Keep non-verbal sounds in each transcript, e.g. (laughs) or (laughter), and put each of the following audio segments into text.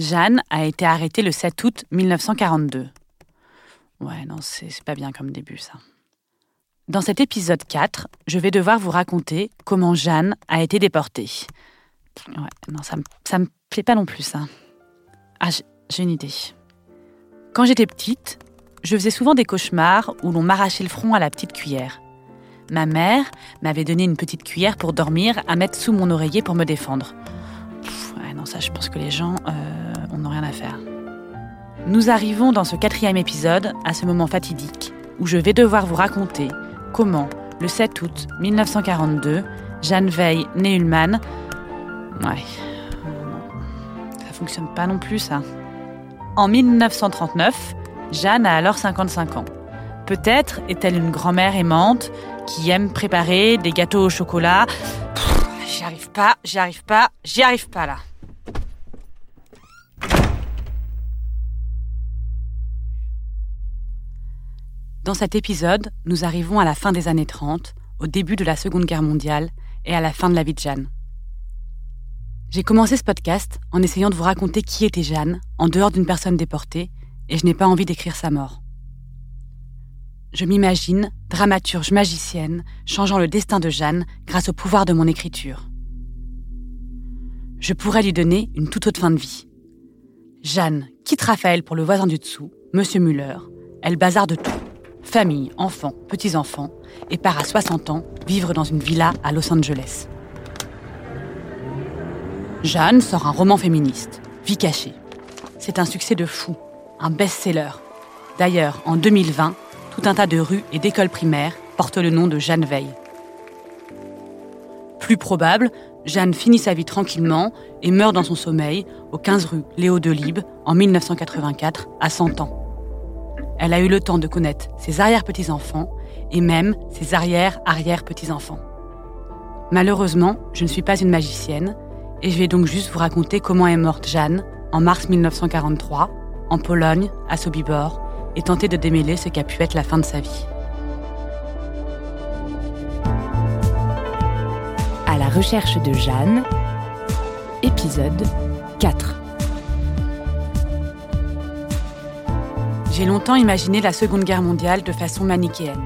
Jeanne a été arrêtée le 7 août 1942. Ouais, non, c'est pas bien comme début, ça. Dans cet épisode 4, je vais devoir vous raconter comment Jeanne a été déportée. Ouais, non, ça, ça me plaît pas non plus, ça. Ah, j'ai- une idée. Quand j'étais petite, je faisais souvent des cauchemars où l'on m'arrachait le front à la petite cuillère. Ma mère m'avait donné une petite cuillère pour dormir à mettre sous mon oreiller pour me défendre. Ouais, non, ça, je pense que les gens, euh, on n'a rien à faire. Nous arrivons dans ce quatrième épisode à ce moment fatidique où je vais devoir vous raconter comment, le 7 août 1942, Jeanne Veil Neulman. Ouais, non, ça fonctionne pas non plus ça. En 1939, Jeanne a alors 55 ans. Peut-être est-elle une grand-mère aimante qui aime préparer des gâteaux au chocolat. J'y arrive pas, j'y arrive pas, j'y arrive pas là. Dans cet épisode, nous arrivons à la fin des années 30, au début de la Seconde Guerre mondiale et à la fin de la vie de Jeanne. J'ai commencé ce podcast en essayant de vous raconter qui était Jeanne, en dehors d'une personne déportée, et je n'ai pas envie d'écrire sa mort. Je m'imagine, dramaturge magicienne, changeant le destin de Jeanne grâce au pouvoir de mon écriture. Je pourrais lui donner une toute autre fin de vie. Jeanne quitte Raphaël pour le voisin du dessous, Monsieur Muller. Elle bazarde tout. Famille, enfants, petits-enfants, et part à 60 ans vivre dans une villa à Los Angeles. Jeanne sort un roman féministe, Vie cachée. C'est un succès de fou, un best-seller. D'ailleurs, en 2020, tout un tas de rues et d'écoles primaires portent le nom de Jeanne Veil. Plus probable, Jeanne finit sa vie tranquillement et meurt dans son sommeil au 15 rue Léo Delibes en 1984 à 100 ans. Elle a eu le temps de connaître ses arrière-petits-enfants et même ses arrière-arrière-petits-enfants. Malheureusement, je ne suis pas une magicienne et je vais donc juste vous raconter comment est morte Jeanne en mars 1943, en Pologne, à Sobibor, et tenter de démêler ce qu'a pu être la fin de sa vie. À la recherche de Jeanne, épisode 4. J'ai longtemps imaginé la Seconde Guerre mondiale de façon manichéenne.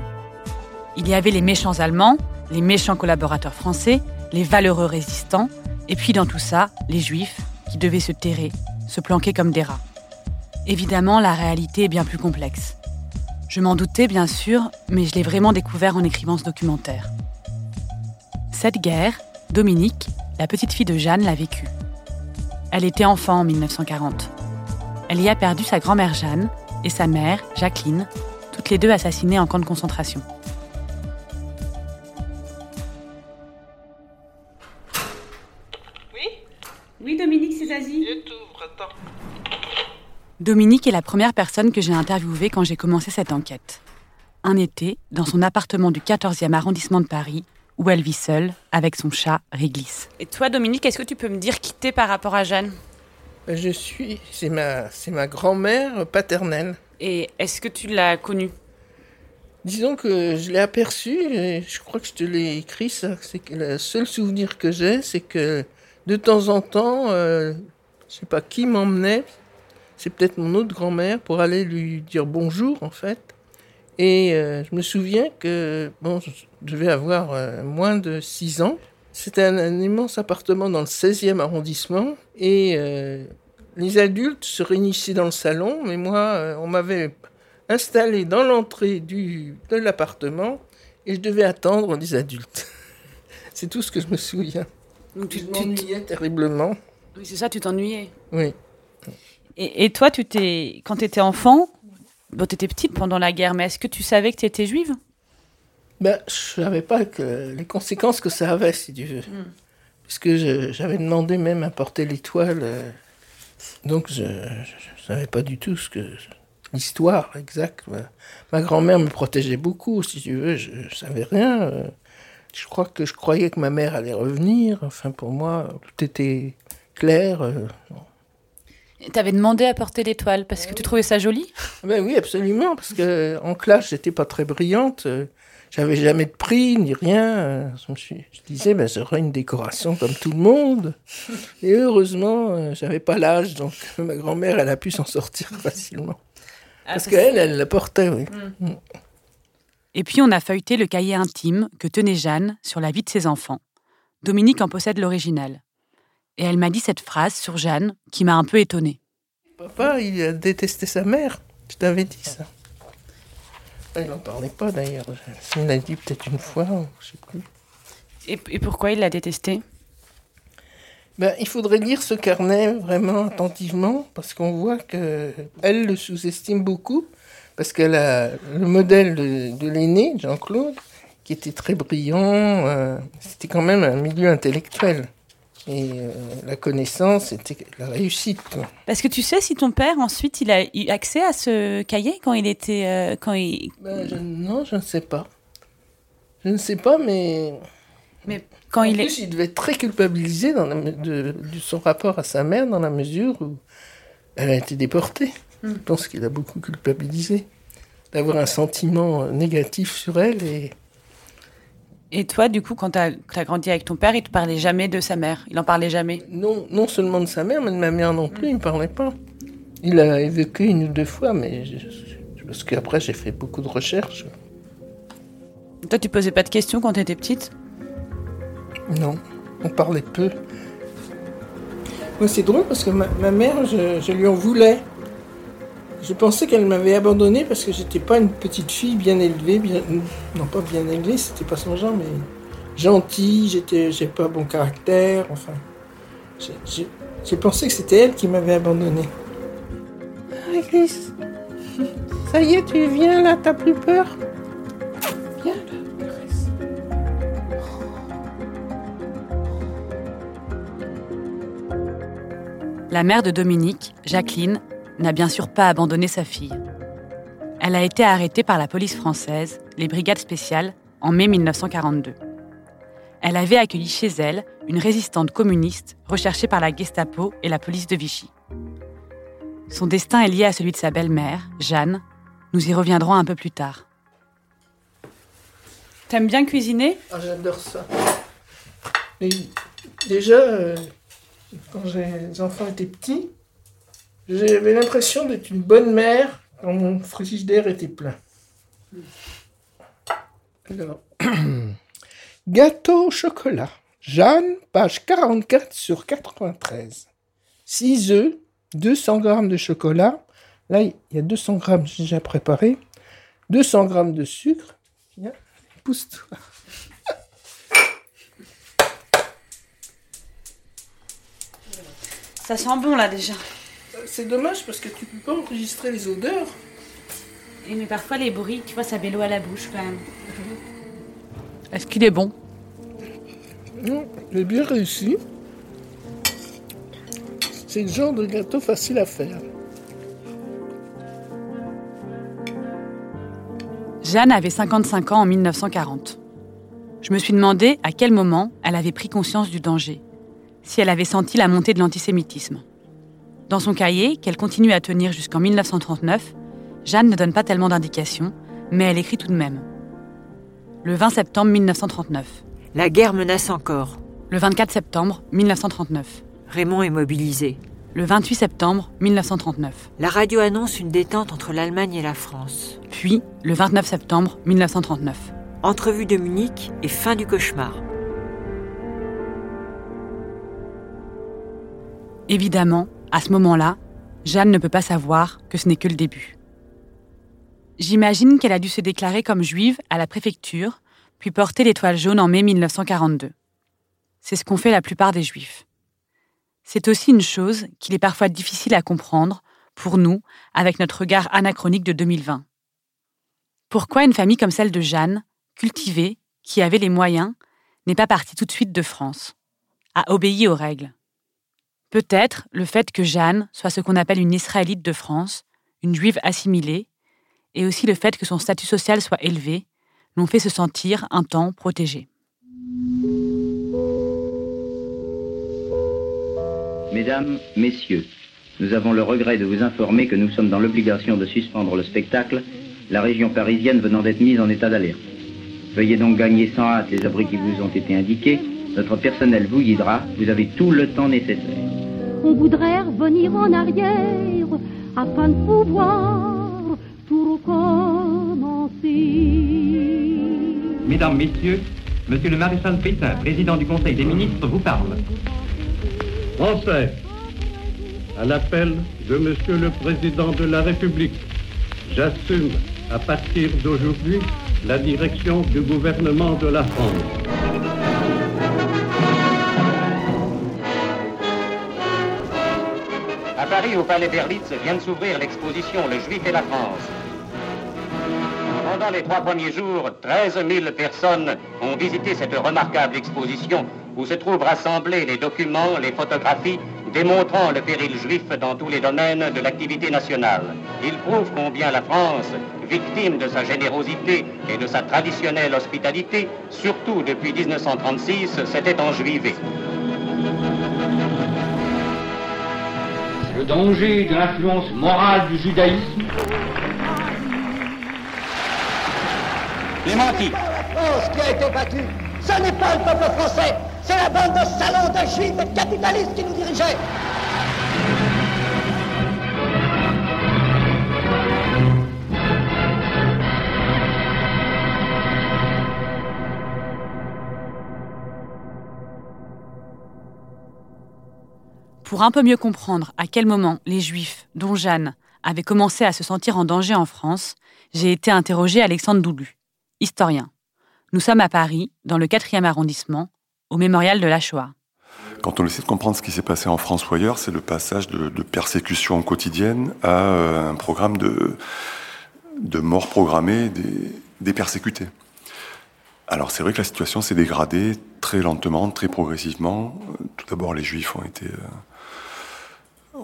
Il y avait les méchants Allemands, les méchants collaborateurs français, les valeureux résistants, et puis dans tout ça, les Juifs qui devaient se terrer, se planquer comme des rats. Évidemment, la réalité est bien plus complexe. Je m'en doutais bien sûr, mais je l'ai vraiment découvert en écrivant ce documentaire. Cette guerre, Dominique, la petite fille de Jeanne, l'a vécue. Elle était enfant en 1940. Elle y a perdu sa grand-mère Jeanne et sa mère, Jacqueline, toutes les deux assassinées en camp de concentration. Oui? Oui, Dominique, c'est Zazie. Je t'ouvre, attends. Dominique est la première personne que j'ai interviewée quand j'ai commencé cette enquête. Un été, dans son appartement du 14e arrondissement de Paris, où elle vit seule avec son chat Réglisse. Et toi, Dominique, est-ce que tu peux me dire qui t'es par rapport à Jeanne? Je suis, c'est ma, c'est ma grand-mère paternelle. Et est-ce que tu l'as connue? Disons que je l'ai aperçue, et je crois que je te l'ai écrit ça, c'est que le seul souvenir que j'ai, c'est que de temps en temps, euh, je sais pas qui m'emmenait, c'est peut-être mon autre grand-mère, pour aller lui dire bonjour en fait. Et euh, je me souviens que, bon, je devais avoir euh, moins de 6 ans. C'était un, un immense appartement dans le 16e arrondissement. Et euh, les adultes se réunissaient dans le salon, mais moi, euh, on m'avait installé dans l'entrée du, de l'appartement et je devais attendre les adultes. (laughs) C'est tout ce que je me souviens. Donc, tu- m'ennuyais terriblement. Oui, c'est ça, tu t'ennuyais. Oui. Et, et toi, tu t'es, quand tu étais enfant, bon, tu étais petite pendant la guerre, mais est-ce que tu savais que tu étais juive? Ben, je savais pas que les conséquences que ça avait, si tu veux. puisque j'avais demandé même à porter l'étoile. Euh, donc je ne savais pas du tout ce que l'histoire exacte. Ma, grand-mère me protégeait beaucoup, si tu veux, je, ne savais rien. Euh. Je crois que je croyais que ma mère allait revenir. Enfin, pour moi, tout était clair. Euh, tu avais demandé à porter l'étoile parce que tu trouvais ça joli? Ben Oui, absolument. Parce que en classe, j'étais pas très brillante. J'avais jamais de prix ni rien. Je, me suis, je disais, ben, j'aurais une décoration comme tout le monde. Et heureusement, euh, j'avais pas l'âge, donc (laughs) ma grand-mère, elle a pu s'en sortir (laughs) facilement. Ah, parce qu'elle, elle la portait, oui. Mm. Mm. Et puis on a feuilleté le cahier intime que tenait Jeanne sur la vie de ses enfants. Dominique en possède l'original. Et elle m'a dit cette phrase sur Jeanne qui m'a un peu étonnée. Papa, il a détesté sa mère. Je t'avais dit ça. Il n'en parlait pas d'ailleurs. Il l'a dit peut-être une fois, je sais plus. Et, pourquoi il l'a détesté? Ben, il faudrait lire ce carnet vraiment attentivement parce qu'on voit que elle le sous-estime beaucoup parce qu'elle a le modèle de, l'aîné Jean-Claude qui était très brillant. Euh, c'était quand même un milieu intellectuel. Et euh, la connaissance, c'était la réussite. Parce que tu sais si ton père, ensuite, il a eu accès à ce cahier quand il était... Euh, quand il... Ben, non, je ne sais pas. Je ne sais pas, mais... Mais quand en il plus, il devait être très culpabilisé dans de, son rapport à sa mère, dans la mesure où elle a été déportée. Hmm. Je pense qu'il a beaucoup culpabilisé. D'avoir un sentiment négatif sur elle et et toi, du coup, quand tu as, grandi avec ton père, il te parlait jamais de sa mère? Il en parlait jamais? Non, non seulement de sa mère, mais de ma mère non plus, il ne parlait pas. Il a évoqué une ou deux fois, mais parce qu'après, j'ai fait beaucoup de recherches. Toi, tu posais pas de questions quand tu étais petite? Non, on parlait peu. c'est drôle parce que ma, mère, je, je lui en voulais. Je pensais qu'elle m'avait abandonné parce que j'étais pas une petite fille bien élevée, bien non pas bien élevée, c'était pas son genre, mais gentille. J'étais, j'ai pas bon caractère. Enfin, j'ai pensé que c'était elle qui m'avait abandonné. Ah, ça y est, tu viens là, t'as plus peur? Viens là, La mère de Dominique, Jacqueline, n'a bien sûr pas abandonné sa fille. Elle a été arrêtée par la police française, les brigades spéciales, en mai 1942. Elle avait accueilli chez elle une résistante communiste recherchée par la Gestapo et la police de Vichy. Son destin est lié à celui de sa belle-mère, Jeanne. Nous y reviendrons un peu plus tard. T'aimes bien cuisiner? Ah, J'adore ça. déjà, euh, quand les enfants étaient petits, j'avais l'impression d'être une bonne mère quand mon frigidaire était plein. Alors, (clears throat) gâteau au chocolat. Jeanne, page 44 sur 93. 6 œufs, 200 g de chocolat. Là, il y a 200 g déjà préparé. 200 g de sucre. Pousse-toi. Ça sent bon là déjà c'est dommage parce que tu peux pas enregistrer les odeurs. Et mais parfois les bruits, tu vois, ça met l'eau à la bouche quand même. Est-ce qu'il est bon? Non, il est bien réussi. C'est le genre de gâteau facile à faire. Jeanne avait 55 ans en 1940. Je me suis demandé à quel moment elle avait pris conscience du danger, si elle avait senti la montée de l'antisémitisme. Dans son cahier, qu'elle continue à tenir jusqu'en 1939, Jeanne ne donne pas tellement d'indications, mais elle écrit tout de même. Le 20 septembre 1939. La guerre menace encore. Le 24 septembre 1939. Raymond est mobilisé. Le 28 septembre 1939. La radio annonce une détente entre l'Allemagne et la France. Puis, le 29 septembre 1939. Entrevue de Munich et fin du cauchemar. Évidemment, à ce moment-là, Jeanne ne peut pas savoir que ce n'est que le début. J'imagine qu'elle a dû se déclarer comme juive à la préfecture, puis porter l'étoile jaune en mai 1942. C'est ce qu'ont fait la plupart des juifs. C'est aussi une chose qu'il est parfois difficile à comprendre, pour nous, avec notre regard anachronique de 2020. Pourquoi une famille comme celle de Jeanne, cultivée, qui avait les moyens, n'est pas partie tout de suite de France a obéi aux règles? Peut-être le fait que Jeanne soit ce qu'on appelle une Israélite de France, une juive assimilée, et aussi le fait que son statut social soit élevé, l'ont fait se sentir un temps protégée. Mesdames, Messieurs, nous avons le regret de vous informer que nous sommes dans l'obligation de suspendre le spectacle, la région parisienne venant d'être mise en état d'alerte. Veuillez donc gagner sans hâte les abris qui vous ont été indiqués. Notre personnel vous guidera. Vous avez tout le temps nécessaire. On voudrait revenir en arrière afin de pouvoir tout recommencer. Mesdames, Messieurs, Monsieur le maréchal Pétain, président du Conseil des ministres, vous parle. Français, à l'appel de Monsieur le Président de la République, j'assume à partir d'aujourd'hui la direction du gouvernement de la France. Au Palais Berlitz, vient de s'ouvrir l'exposition Le Juif et la France. Pendant les trois premiers jours, 13 000 personnes ont visité cette remarquable exposition où se trouvent rassemblés les documents, les photographies démontrant le péril juif dans tous les domaines de l'activité nationale. Il prouve combien la France, victime de sa générosité et de sa traditionnelle hospitalité, surtout depuis 1936, s'était enjuivée. Le danger de l'influence morale du judaïsme Démenti. La France qui a été battue, ce n'est pas le peuple français, c'est la bande de salons, de juifs et de capitalistes qui nous dirigeait. Pour un peu mieux comprendre à quel moment les Juifs, dont Jeanne, avaient commencé à se sentir en danger en France, j'ai été interrogé Alexandre Doulu, historien. Nous sommes à Paris, dans le 4e arrondissement, au mémorial de la Shoah. Quand on essaie de comprendre ce qui s'est passé en France ou ailleurs, c'est le passage de, de, persécution quotidienne à euh, un programme de, de mort programmée des, des persécutés. Alors c'est vrai que la situation s'est dégradée très lentement, très progressivement. Tout d'abord, les Juifs ont été, euh,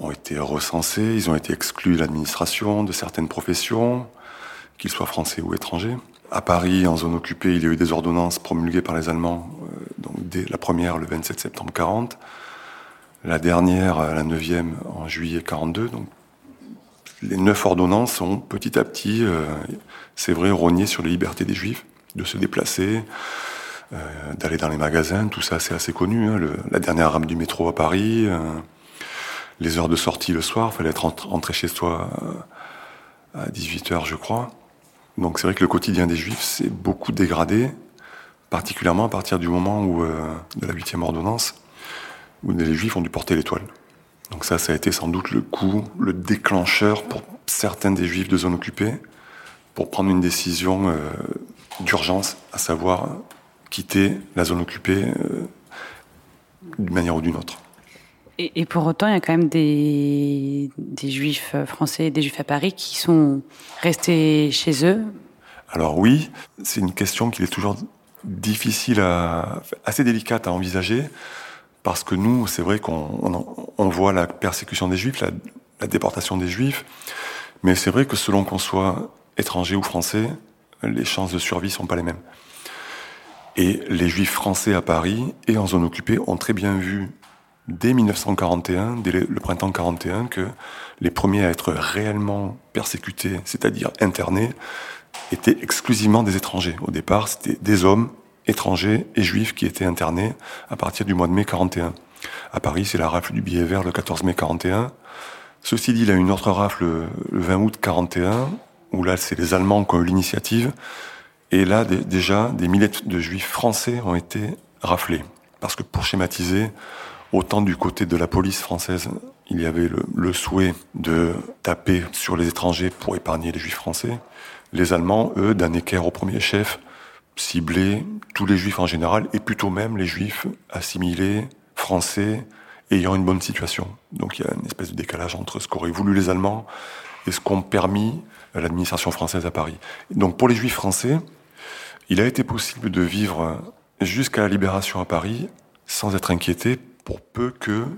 ont été recensés, ils ont été exclus de l'administration, de certaines professions, qu'ils soient français ou étrangers. À Paris, en zone occupée, il y a eu des ordonnances promulguées par les Allemands, euh, donc dès la première le 27 septembre 40, la dernière, la neuvième, en juillet 42. Donc les neuf ordonnances ont petit à petit, euh, c'est vrai, rogné sur les libertés des Juifs de se déplacer, euh, d'aller dans les magasins, tout ça c'est assez connu. Hein, la dernière rame du métro à Paris, euh, les heures de sortie le soir, il fallait être rentré chez soi à 18h je crois. Donc c'est vrai que le quotidien des Juifs s'est beaucoup dégradé, particulièrement à partir du moment où, euh, de la huitième ordonnance, où les Juifs ont dû porter l'étoile. Donc ça, ça a été sans doute le coup, le déclencheur pour certains des Juifs de zone occupée, pour prendre une décision euh, d'urgence, à savoir quitter la zone occupée euh, d'une manière ou d'une autre. Et, et, pour autant, il y a quand même des, juifs français, des juifs à Paris qui sont restés chez eux. Alors oui, c'est une question qui est toujours difficile à, assez délicate à envisager, parce que nous, c'est vrai qu'on on, on voit la persécution des juifs, la, la déportation des juifs, mais c'est vrai que selon qu'on soit étranger ou français, les chances de survie sont pas les mêmes. Et les juifs français à Paris et en zone occupée ont très bien vu dès 1941, dès le printemps 41, que les premiers à être réellement persécutés, c'est-à-dire internés, étaient exclusivement des étrangers. Au départ, c'était des hommes étrangers et juifs qui étaient internés à partir du mois de mai 41. À Paris, c'est la rafle du billet vert le 14 mai 41. Ceci dit, il y a une autre rafle le 20 août 41, où là, c'est les Allemands qui ont eu l'initiative. Et là, déjà, des milliers de juifs français ont été raflés. Parce que pour schématiser, autant du côté de la police française, il y avait le, souhait de taper sur les étrangers pour épargner les juifs français. Les Allemands, eux, d'un équerre au premier chef, ciblaient tous les juifs en général, et plutôt même les juifs assimilés, français, ayant une bonne situation. Donc il y a une espèce de décalage entre ce qu'auraient voulu les Allemands et ce qu'ont permis l'administration française à Paris. Donc pour les juifs français, il a été possible de vivre jusqu'à la libération à Paris sans être inquiété pour peu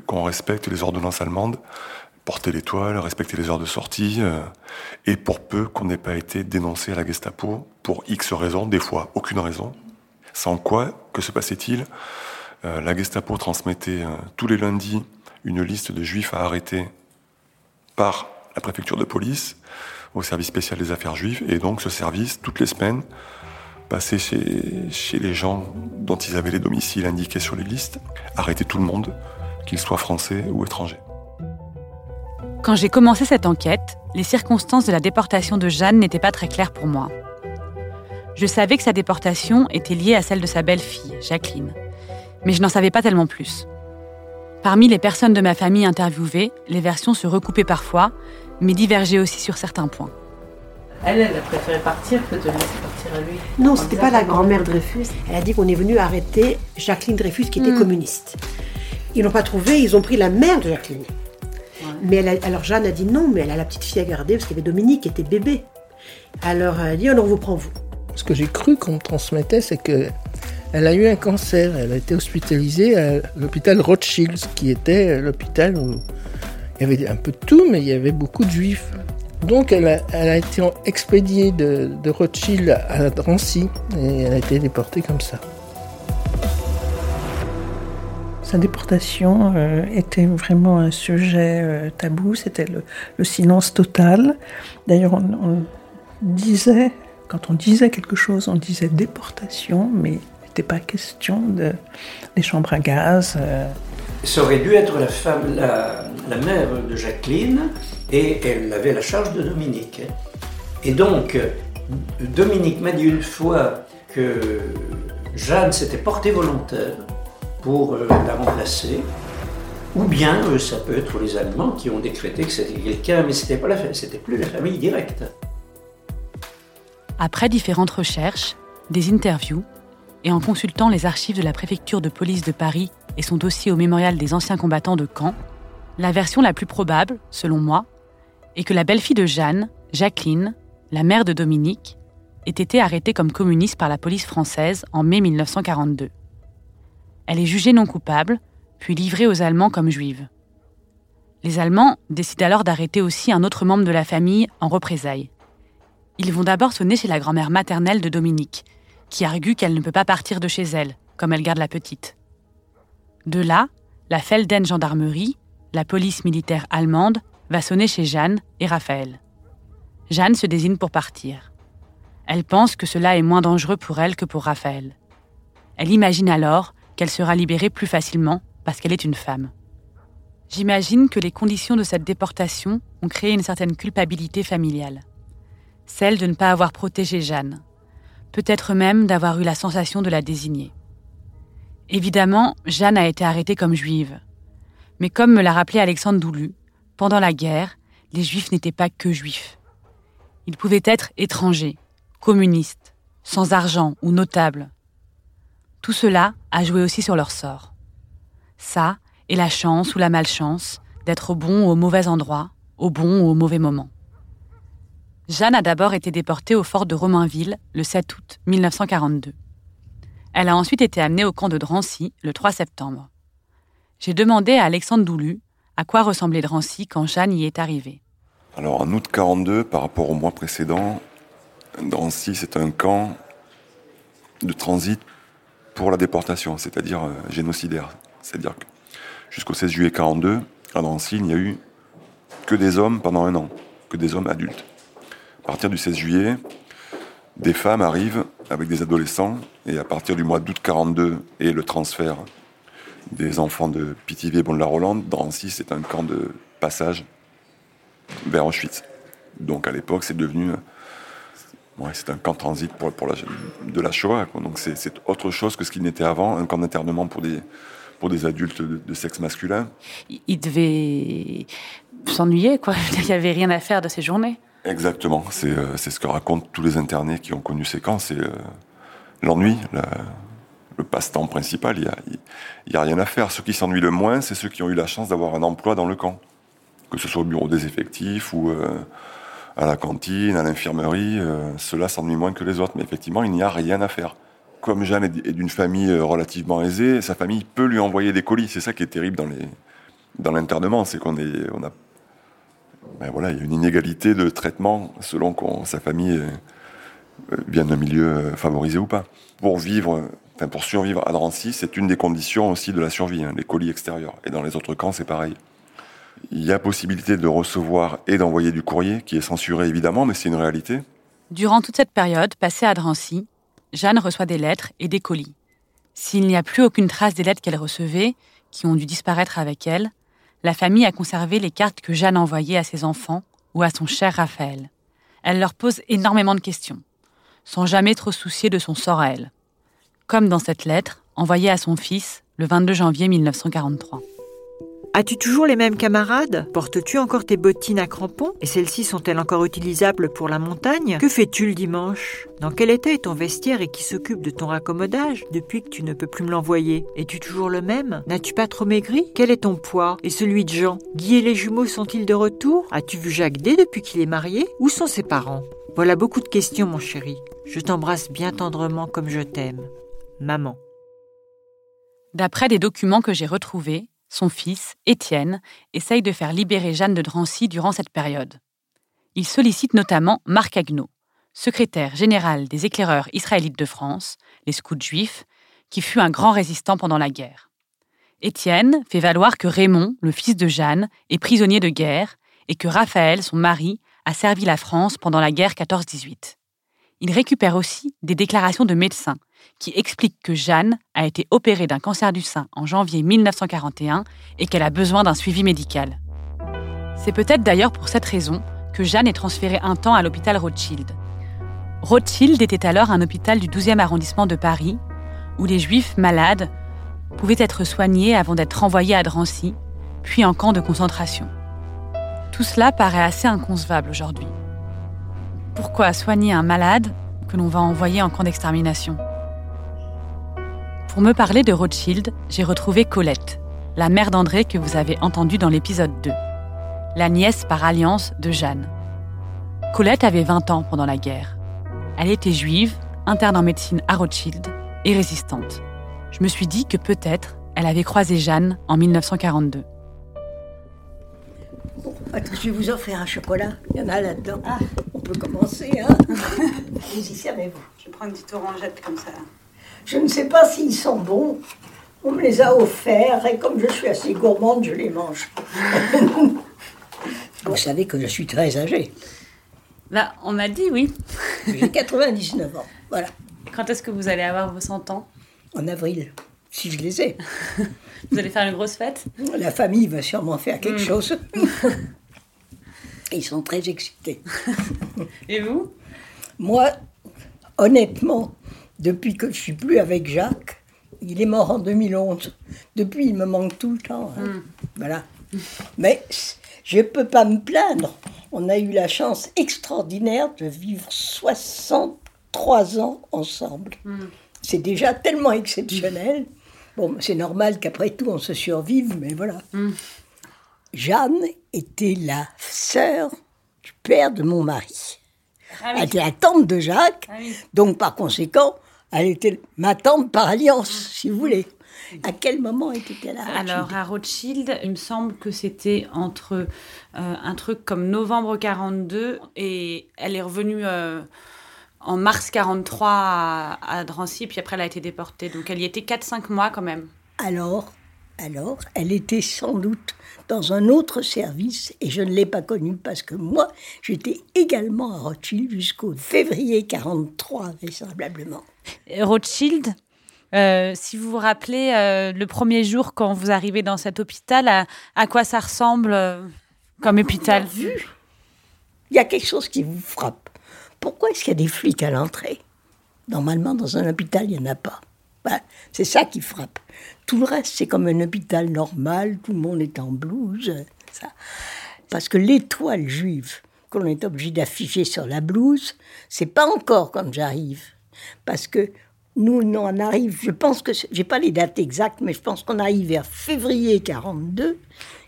qu'on respecte les ordonnances allemandes, porter l'étoile, respecter les heures de sortie, euh, et pour peu qu'on n'ait pas été dénoncé à la Gestapo pour X raisons, des fois aucune raison. Sans quoi, que se passait-il? Euh, La Gestapo transmettait euh, tous les lundis une liste de juifs à arrêter par la préfecture de police au service spécial des affaires juives, et donc ce service, toutes les semaines, chez, chez les gens dont ils avaient les domiciles indiqués sur les listes, arrêter tout le monde, qu'ils soient français ou étrangers. Quand j'ai commencé cette enquête, les circonstances de la déportation de Jeanne n'étaient pas très claires pour moi. Je savais que sa déportation était liée à celle de sa belle-fille, Jacqueline, mais je n'en savais pas tellement plus. Parmi les personnes de ma famille interviewées, les versions se recoupaient parfois, mais divergeaient aussi sur certains points. Elle, elle a préféré partir que de laisser partir à lui. Non, c'était pas la grand-mère Dreyfus. Elle a dit qu'on est venu arrêter Jacqueline Dreyfus qui était Hmm. communiste. Ils l'ont pas trouvée, ils ont pris la mère de Jacqueline. Mais elle a- alors Jeanne a dit non, mais elle a la petite fille à garder parce qu'il y avait Dominique qui était bébé. Alors elle a dit alors on vous prend vous. Ce que j'ai cru qu'on me transmettait, c'est que elle a eu un cancer. Elle a été hospitalisée à l'hôpital Rothschild, qui était l'hôpital où il y avait un peu de tout, mais il y avait beaucoup de juifs. Donc elle a, elle a été expédiée de, de Rothschild à Drancy et elle a été déportée comme ça. Sa déportation euh, était vraiment un sujet euh, tabou, c'était le, le silence total. D'ailleurs, on, on disait, quand on disait quelque chose, on disait déportation, mais il n'était pas question de des chambres à gaz. euh. Ça aurait dû être la, femme, la, la mère de Jacqueline et elle avait la charge de Dominique. Et donc, Dominique m'a dit une fois que Jeanne s'était portée volontaire pour euh, la remplacer. Ou bien euh, ça peut être les Allemands qui ont décrété que c'était quelqu'un, mais c'était c'était plus la famille directe. Après différentes recherches, des interviews, et en consultant les archives de la préfecture de police de Paris et son dossier au mémorial des anciens combattants de Caen, la version la plus probable, selon moi, est que la belle-fille de Jeanne, Jacqueline, la mère de Dominique, ait été arrêtée comme communiste par la police française en mai 1942. Elle est jugée non coupable, puis livrée aux Allemands comme juive. Les Allemands décident alors d'arrêter aussi un autre membre de la famille en représailles. Ils vont d'abord sonner chez la grand-mère maternelle de Dominique, qui argue qu'elle ne peut pas partir de chez elle, comme elle garde la petite. De là, la Felden Gendarmerie, la police militaire allemande, va sonner chez Jeanne et Raphaël. Jeanne se désigne pour partir. Elle pense que cela est moins dangereux pour elle que pour Raphaël. Elle imagine alors qu'elle sera libérée plus facilement parce qu'elle est une femme. J'imagine que les conditions de cette déportation ont créé une certaine culpabilité familiale. Celle de ne pas avoir protégé Jeanne. Peut-être même d'avoir eu la sensation de la désigner. Évidemment, Jeanne a été arrêtée comme juive. Mais comme me l'a rappelé Alexandre Doulu, pendant la guerre, les juifs n'étaient pas que juifs. Ils pouvaient être étrangers, communistes, sans argent ou notables. Tout cela a joué aussi sur leur sort. Ça et la chance ou la malchance d'être au bon ou au mauvais endroit, au bon ou au mauvais moment. Jeanne a d'abord été déportée au fort de Romainville le 7 août 1942. Elle a ensuite été amenée au camp de Drancy le 3 septembre. J'ai demandé à Alexandre Doulu à quoi ressemblait Drancy quand Jeanne y est arrivée? Alors en août 42, par rapport au mois précédent, Drancy, c'est un camp de transit pour la déportation, c'est-à-dire euh, génocidaire. C'est-à-dire que jusqu'au 16 juillet 42, à Drancy, il n'y a eu que des hommes pendant un an, que des hommes adultes. À partir du 16 juillet, des femmes arrivent avec des adolescents, et à partir du mois d'août 42 et le transfert des enfants de Pithiviers, Bonne-la-Rolande, Drancy, c'est un camp de passage vers Auschwitz. Donc à l'époque, c'est devenu. euh, Ouais, c'est un camp transit pour, pour la, de la Shoah. quoi. Donc c'est autre chose que ce qu'il n'était avant, un camp d'internement pour des, pour des adultes de, de sexe masculin. Il- Il devait s'ennuyer, quoi. (laughs) Il n'y avait rien à faire de ces journées. Exactement, c'est euh, ce que racontent tous les internés qui ont connu ces camps, c'est euh, l'ennui, la- le passe-temps principal, il n'y a, y a rien à faire. Ceux qui s'ennuient le moins, c'est ceux qui ont eu la chance d'avoir un emploi dans le camp, que ce soit au bureau des effectifs ou euh, à la cantine, à l'infirmerie, euh, ceux-là s'ennuient moins que les autres, mais effectivement, il n'y a rien à faire. comme Jeanne est d'une famille euh, relativement aisée, sa famille peut lui envoyer des colis. C'est ça qui est terrible dans l'internement, c'est qu'on a ben voilà, il y a une inégalité de traitement selon qu'on sa famille euh, vient d'un milieu euh, favorisé ou pas. Pour vivre, euh, pour survivre à Drancy, c'est une des conditions aussi de la survie, hein, les colis extérieurs. Et dans les autres camps, c'est pareil. Il y a possibilité de recevoir et d'envoyer du courrier, qui est censuré évidemment, mais c'est une réalité. Durant toute cette période passée à Drancy, Jeanne reçoit des lettres et des colis. S'il n'y a plus aucune trace des lettres qu'elle recevait, qui ont dû disparaître avec elle, la famille a conservé les cartes que Jeanne envoyait à ses enfants ou à son cher Raphaël. Elle leur pose énormément de questions, sans jamais trop soucier de son sort à elle. Comme dans cette lettre, envoyée à son fils le 22 janvier 1943. As-tu toujours les mêmes camarades? Portes-tu encore tes bottines à crampons? Et celles-ci sont-elles encore utilisables pour la montagne? Que fais-tu le dimanche? Dans quel état est ton vestiaire et qui s'occupe de ton raccommodage depuis que tu ne peux plus me l'envoyer? Es-tu toujours le même? N'as-tu pas trop maigri? Quel est ton poids? Et celui de Jean? Guy et les jumeaux sont-ils de retour? As-tu vu Jacques D depuis qu'il est marié? Où sont ses parents? Voilà beaucoup de questions, mon chéri. Je t'embrasse bien tendrement comme je t'aime. Maman. D'après des documents que j'ai retrouvés, son fils, Étienne, essaye de faire libérer Jeanne de Drancy durant cette période. Il sollicite notamment Marc Agneau, secrétaire général des éclaireurs israélites de France, les scouts juifs, qui fut un grand résistant pendant la guerre. Étienne fait valoir que Raymond, le fils de Jeanne, est prisonnier de guerre et que Raphaël, son mari, a servi la France pendant la guerre 14-18. Il récupère aussi des déclarations de médecins qui expliquent que Jeanne a été opérée d'un cancer du sein en janvier 1941 et qu'elle a besoin d'un suivi médical. C'est peut-être d'ailleurs pour cette raison que Jeanne est transférée un temps à l'hôpital Rothschild. Rothschild était alors un hôpital du 12e arrondissement de Paris où les juifs malades pouvaient être soignés avant d'être renvoyés à Drancy, puis en camp de concentration. Tout cela paraît assez inconcevable aujourd'hui. Pourquoi soigner un malade que l'on va envoyer en camp d'extermination? Pour me parler de Rothschild, j'ai retrouvé Colette, la mère d'André que vous avez entendue dans l'épisode 2, la nièce par alliance de Jeanne. Colette avait 20 ans pendant la guerre. Elle était juive, interne en médecine à Rothschild et résistante. Je me suis dit que peut-être elle avait croisé Jeanne en 1942. Attends, je vais vous offrir un chocolat. Il y en a là-dedans. On peut commencer, hein (laughs) Allez-y, servez-vous. Je prends une petite orangette comme ça. Je ne sais pas s'ils sont bons. On me les a offerts et comme je suis assez gourmande, je les mange. (laughs) vous savez que je suis très âgée. Là, on m'a dit oui. J'ai (laughs) 99 ans. Voilà. Quand est-ce que vous allez avoir vos 100 ans? En avril, si je les ai. (laughs) Vous allez faire une grosse fête? La famille va sûrement faire quelque Mm. chose. Ils sont très excités. Et vous? Moi, honnêtement, depuis que je suis plus avec Jacques, il est mort en 2011. Depuis, il me manque tout le temps. hein. Mm. Voilà. Mais je ne peux pas me plaindre. On a eu la chance extraordinaire de vivre 63 ans ensemble. Mm. C'est déjà tellement exceptionnel. Bon, c'est normal qu'après tout, on se survive, mais voilà. Jeanne était la sœur du père de mon mari. Ah Elle était la tante de Jacques, donc par conséquent, elle était ma tante par alliance, si vous voulez. À quel moment était-elle à Rothschild? Alors, à Rothschild, il me semble que c'était entre euh, un truc comme novembre 42 et elle est revenue euh, en mars 43 à, à Drancy, puis après elle a été déportée. Donc elle y était 4-5 mois quand même. Alors, alors, elle était sans doute dans un autre service et je ne l'ai pas connue parce que moi, j'étais également à Rothschild jusqu'au février 43, vraisemblablement. Et Rothschild, euh, si vous vous rappelez, euh, le premier jour quand vous arrivez dans cet hôpital, à, à quoi ça ressemble euh, comme hôpital? Il y a quelque chose qui vous frappe. Pourquoi est-ce qu'il y a des flics à l'entrée? Normalement, dans un hôpital, il n'y en a pas. Ben, c'est ça qui frappe. Tout le reste, c'est comme un hôpital normal, tout le monde est en blouse. Ça. Parce que l'étoile juive qu'on est obligé d'afficher sur la blouse, c'est pas encore quand j'arrive. Parce que nous, on arrive, je pense que, j'ai pas les dates exactes, mais je pense qu'on arrive vers février 42,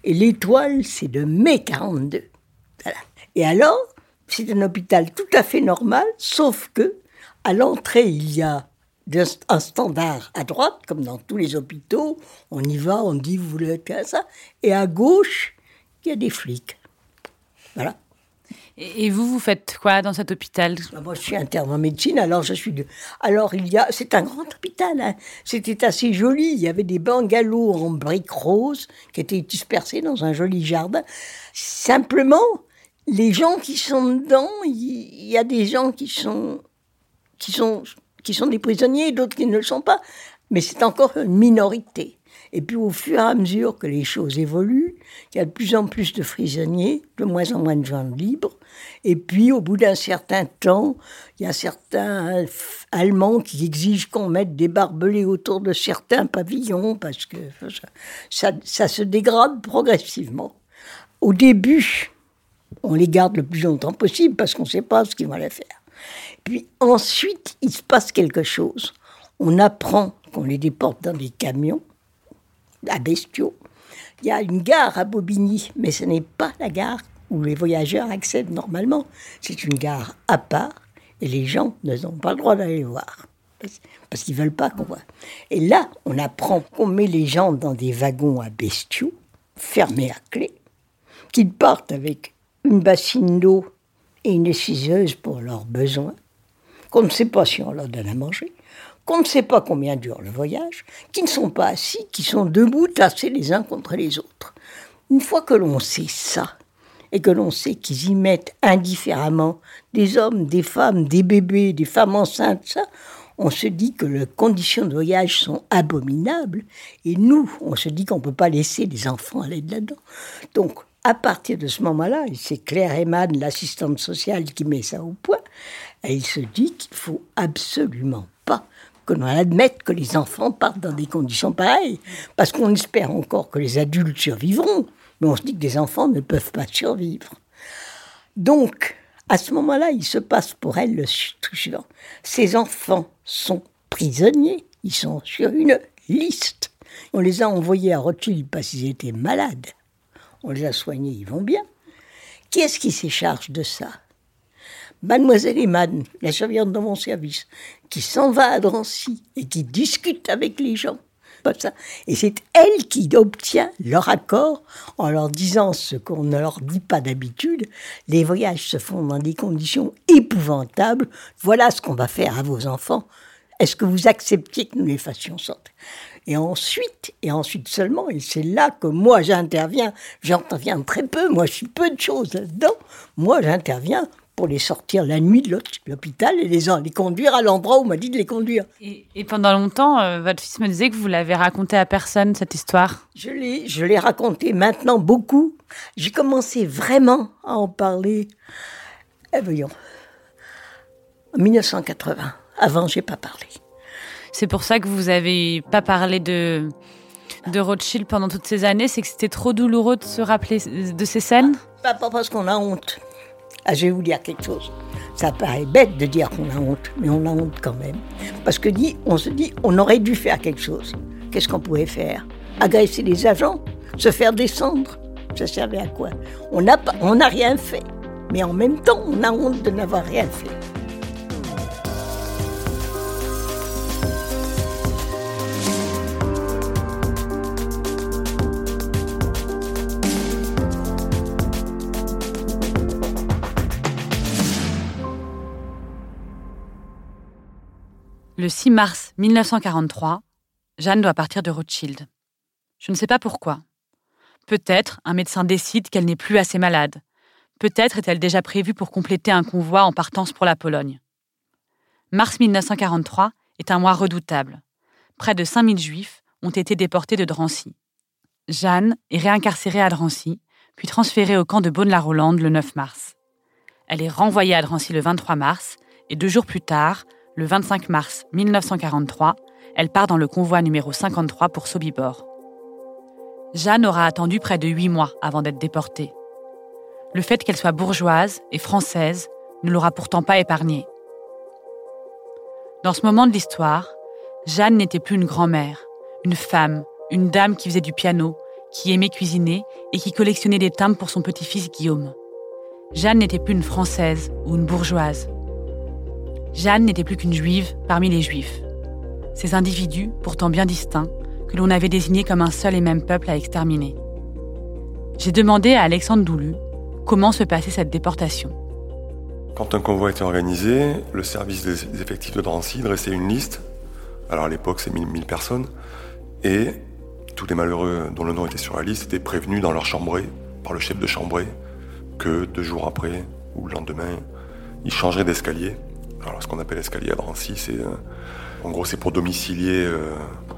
et l'étoile, c'est de mai 42. Voilà. Et alors, c'est un hôpital tout à fait normal, sauf que à l'entrée, il y a un standard à droite, comme dans tous les hôpitaux. On y va, on dit vous voulez être ça. Et à gauche, il y a des flics. Voilà. Et vous, vous faites quoi dans cet hôpital? Bah, Moi, je suis interne en médecine, alors je suis. De... Alors, il y a. C'est un grand hôpital. Hein. C'était assez joli. Il y avait des bungalows en briques roses qui étaient dispersés dans un joli jardin. Simplement, les gens qui sont dedans, il y a des gens qui sont qui sont qui sont des prisonniers et d'autres qui ne le sont pas. Mais c'est encore une minorité. Et puis au fur et à mesure que les choses évoluent, il y a de plus en plus de prisonniers, de moins en moins de gens libres. Et puis au bout d'un certain temps, il y a certains Allemands qui exigent qu'on mette des barbelés autour de certains pavillons parce que ça, se dégrade progressivement. Au début, on les garde le plus longtemps possible parce qu'on ne sait pas ce qu'ils vont aller faire. Puis ensuite, il se passe quelque chose. On apprend qu'on les déporte dans des camions à Bestiaux. Il y a une gare à Bobigny, mais ce n'est pas la gare où les voyageurs accèdent normalement. C'est une gare à part et les gens n'ont pas le droit d'aller voir parce qu'ils veulent pas qu'on voit. Et là, on apprend qu'on met les gens dans des wagons à bestiaux, fermés à clé, qu'ils partent avec une bassine d'eau et une essuieuse pour leurs besoins, qu'on ne sait pas si on leur donne à manger, qu'on ne sait pas combien dure le voyage, qui ne sont pas assis, qui sont debout, tassés les uns contre les autres. Une fois que l'on sait ça, et que l'on sait qu'ils y mettent indifféremment des hommes, des femmes, des bébés, des femmes enceintes, ça, on se dit que les conditions de voyage sont abominables, et nous, on se dit qu'on ne peut pas laisser les enfants aller là-dedans. Donc, à partir de ce moment-là, et c'est Claire Eman, l'assistante sociale, qui met ça au point, et il se dit qu'il faut absolument pas que l'on admette que les enfants partent dans des conditions pareilles. Parce qu'on espère encore que les adultes survivront, mais on se dit que les enfants ne peuvent pas survivre. Donc, à ce moment-là, il se passe pour elle le suivant. Ces enfants sont prisonniers, ils sont sur une liste. On les a envoyés à Rothschild parce qu'ils étaient malades. On les a soignés, ils vont bien. Qui est-ce qui se charge de ça? Mademoiselle Eman, la surveillante de mon service, qui s'en va à Drancy et qui discute avec les gens. Ça. Et c'est elle qui obtient leur accord en leur disant ce qu'on ne leur dit pas d'habitude. Les voyages se font dans des conditions épouvantables. Voilà ce qu'on va faire à vos enfants. Est-ce que vous acceptiez que nous les fassions sortir? Et ensuite, et ensuite seulement, et c'est là que moi j'interviens, j'interviens très peu, moi je suis peu de choses là-dedans, moi j'interviens pour les sortir la nuit de l'hôpital et les, les conduire à l'endroit où on m'a dit de les conduire. Et, pendant longtemps, euh, votre fils me disait que vous l'avez raconté à personne, cette histoire Je l'ai, je l'ai raconté maintenant beaucoup. J'ai commencé vraiment à en parler, eh, voyons, en 1980. Avant, j'ai pas parlé. C'est pour ça que vous avez pas parlé de, de Rothschild pendant toutes ces années C'est que c'était trop douloureux de se rappeler de ces scènes? Pas parce qu'on a honte. Ah, je vais vous dire quelque chose. Ça paraît bête de dire qu'on a honte, mais on a honte quand même. Parce que on se dit, on aurait dû faire quelque chose. Qu'est-ce qu'on pouvait faire? Agresser les agents? Se faire descendre? Ça servait à quoi? On n'a rien fait. Mais en même temps, on a honte de n'avoir rien fait. Le 6 mars 1943, Jeanne doit partir de Rothschild. Je ne sais pas pourquoi. Peut-être un médecin décide qu'elle n'est plus assez malade. Peut-être est-elle déjà prévue pour compléter un convoi en partance pour la Pologne. Mars 1943 est un mois redoutable. Près de 5000 juifs ont été déportés de Drancy. Jeanne est réincarcérée à Drancy, puis transférée au camp de Beaune-la-Rolande le 9 mars. Elle est renvoyée à Drancy le 23 mars, et deux jours plus tard, le 25 mars 1943, elle part dans le convoi numéro 53 pour Sobibor. Jeanne aura attendu près de huit mois avant d'être déportée. Le fait qu'elle soit bourgeoise et française ne l'aura pourtant pas épargnée. Dans ce moment de l'histoire, Jeanne n'était plus une grand-mère, une femme, une dame qui faisait du piano, qui aimait cuisiner et qui collectionnait des timbres pour son petit-fils Guillaume. Jeanne n'était plus une Française ou une bourgeoise. Jeanne n'était plus qu'une juive parmi les juifs. ces individus, pourtant bien distincts, que l'on avait désignés comme un seul et même peuple à exterminer. J'ai demandé à Alexandre Doulu comment se passait cette déportation. Quand un convoi était organisé, le service des effectifs de Drancy dressait une liste. Alors à l'époque, c'est 1000, personnes. Et tous les malheureux dont le nom était sur la liste étaient prévenus dans leur chambrée par le chef de chambrée que deux jours après ou le lendemain, ils changeraient d'escalier. Alors ce qu'on appelle escalier à Drancy, c'est euh, en gros c'est pour domicilier. Euh,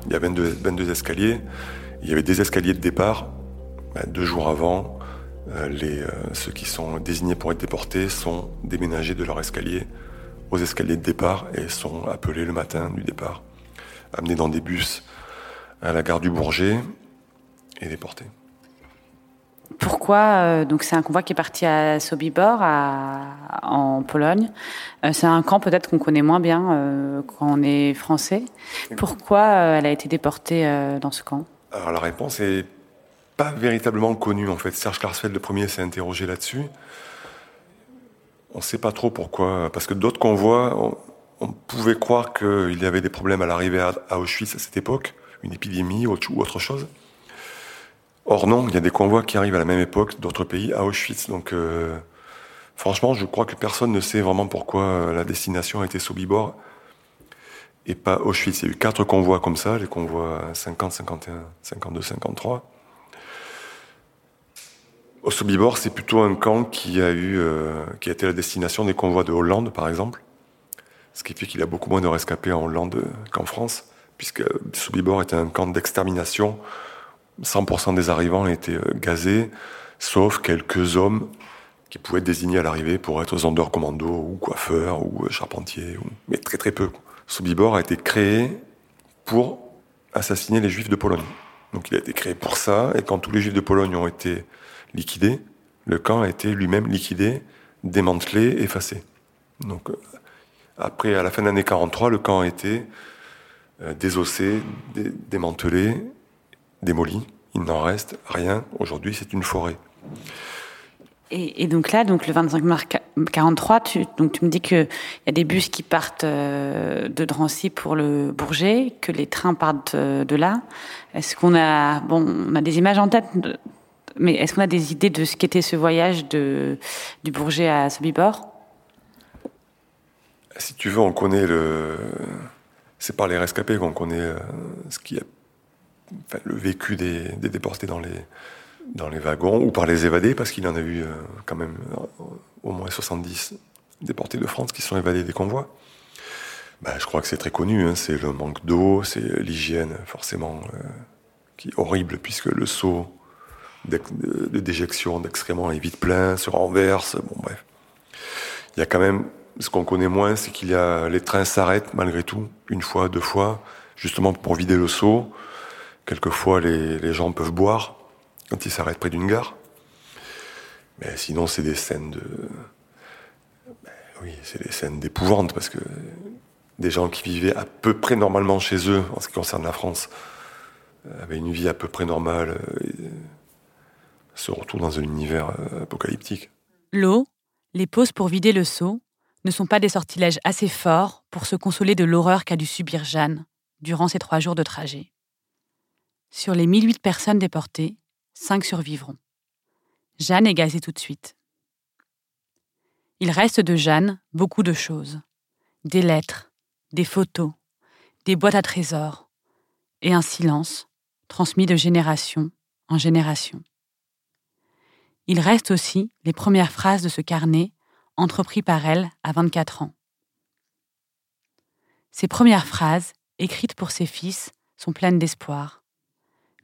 il y a 22, 22 escaliers. Il y avait des escaliers de départ. Ben, deux jours avant, euh, ceux qui sont désignés pour être déportés sont déménagés de leur escalier aux escaliers de départ et sont appelés le matin du départ, amenés dans des bus à la gare du Bourget et déportés. Pourquoi euh, Donc c'est un convoi qui est parti à Sobibor, en Pologne. Euh, c'est un camp peut-être qu'on connaît moins bien euh, quand on est français. Pourquoi elle a été déportée dans ce camp? Alors la réponse est pas véritablement connue en fait. Serge Klarsfeld le premier s'est interrogé là-dessus. On ne sait pas trop pourquoi, parce que d'autres convois, on, pouvait croire qu'il y avait des problèmes à l'arrivée à, Auschwitz à cette époque, une épidémie ou autre chose. Or non, il y a des convois qui arrivent à la même époque d'autres pays à Auschwitz. Donc euh, franchement, je crois que personne ne sait vraiment pourquoi euh, la destination a été Sobibor et pas Auschwitz. Il y a eu quatre convois comme ça, les convois 50, 51, 52, 53. Au Sobibor, c'est plutôt un camp qui a eu, euh, qui a été la destination des convois de Hollande, par exemple. Ce qui fait qu'il y a beaucoup moins de rescapés en Hollande qu'en France, puisque Sobibor était un camp d'extermination 100% des arrivants étaient euh, gazés, sauf quelques hommes qui pouvaient être désignés à l'arrivée pour être zondeurs commando ou coiffeurs ou euh, charpentiers, mais très très peu. Sobibor a été créé pour assassiner les juifs de Pologne. Donc il a été créé pour ça, et quand tous les juifs de Pologne ont été liquidés, le camp a été lui-même liquidé, démantelé, effacé. Donc euh, après, à la fin de l'année 43, le camp a été désossé, démantelé, démoli. Il n'en reste rien. Aujourd'hui, c'est une forêt. Et, donc là, donc le 25 mars 43, tu, donc tu me dis qu'il y a des bus qui partent euh, de Drancy pour le Bourget, que les trains partent euh, de là. Est-ce qu'on a, bon, on a des images en tête, mais est-ce qu'on a des idées de ce qu'était ce voyage de, du Bourget à Sobibor? Si tu veux, on connaît le. C'est par les rescapés qu'on connaît euh, ce qui a le vécu des, déportés dans les, wagons ou par les évadés, parce qu'il en a eu euh, quand même euh, au moins 70 déportés de France qui sont évadés des convois. Ben, je crois que c'est très connu, hein, c'est le manque d'eau, c'est l'hygiène forcément euh, qui est horrible puisque le seau de, déjection d'excréments est vite plein, se renverse, bon bref. Il y a quand même, ce qu'on connaît moins, c'est qu'il y a, les trains s'arrêtent malgré tout, une fois, deux fois, justement pour vider le seau, Quelquefois, les, gens peuvent boire quand ils s'arrêtent près d'une gare. Mais sinon, c'est des scènes de. Ben oui, c'est des scènes d'épouvante parce que des gens qui vivaient à peu près normalement chez eux, en ce qui concerne la France, avaient une vie à peu près normale, euh, se retrouvent dans un univers euh, apocalyptique. L'eau, les pauses pour vider le seau, ne sont pas des sortilèges assez forts pour se consoler de l'horreur qu'a dû subir Jeanne durant ces trois jours de trajet. Sur les 1008 personnes déportées, 5 survivront. Jeanne est gazée tout de suite. Il reste de Jeanne beaucoup de choses. Des lettres, des photos, des boîtes à trésors, et un silence transmis de génération en génération. Il reste aussi les premières phrases de ce carnet entrepris par elle à 24 ans. Ces premières phrases, écrites pour ses fils, sont pleines d'espoir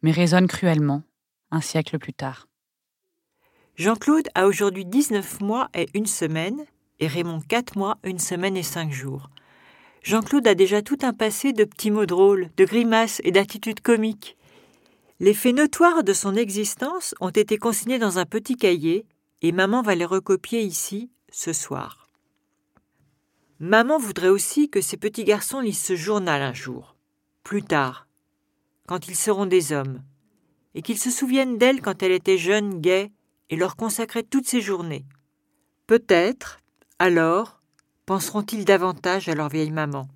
mais résonne cruellement, un siècle plus tard. Jean-Claude a aujourd'hui 19 mois et une semaine, et Raymond 4 mois, une semaine et 5 jours. Jean-Claude a déjà tout un passé de petits mots drôles, de grimaces et d'attitudes comiques. Les faits notoires de son existence ont été consignés dans un petit cahier, et maman va les recopier ici, ce soir. Maman voudrait aussi que ces petits garçons lisent ce journal un jour, plus tard, quand ils seront des hommes, et qu'ils se souviennent d'elle quand elle était jeune, gaie, et leur consacrait toutes ses journées. Peut-être, alors, penseront-ils davantage à leur vieille maman.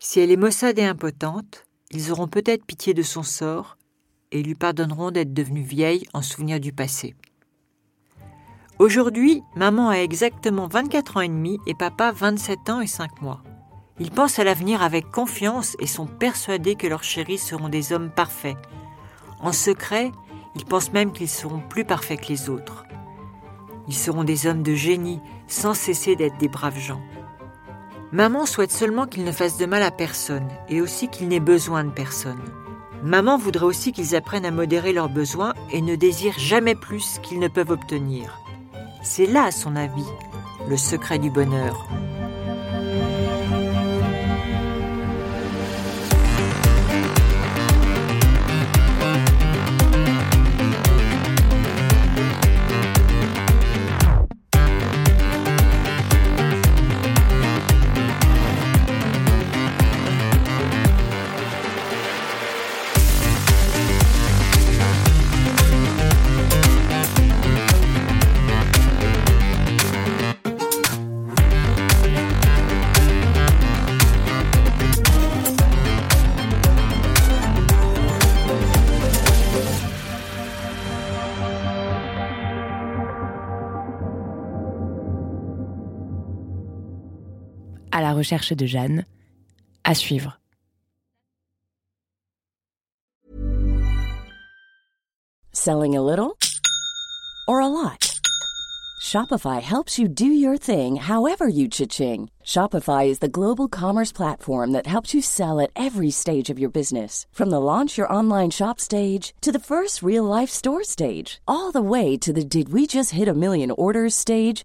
Si elle est maussade et impotente, ils auront peut-être pitié de son sort et lui pardonneront d'être devenue vieille en souvenir du passé. Aujourd'hui, maman a exactement 24 ans et demi et papa 27 ans et 5 mois. Ils pensent à l'avenir avec confiance et sont persuadés que leurs chéris seront des hommes parfaits. En secret, ils pensent même qu'ils seront plus parfaits que les autres. Ils seront des hommes de génie sans cesser d'être des braves gens. Maman souhaite seulement qu'ils ne fassent de mal à personne et aussi qu'ils n'aient besoin de personne. Maman voudrait aussi qu'ils apprennent à modérer leurs besoins et ne désirent jamais plus qu'ils ne peuvent obtenir. C'est là, à son avis, le secret du bonheur. Recherche de Jeanne, à suivre. Selling a little or a lot? Shopify helps you do your thing however you cha-ching. Shopify is the global commerce platform that helps you sell at every stage of your business. From the launch your online shop stage to the first real life store stage, all the way to the did we just hit a million orders stage.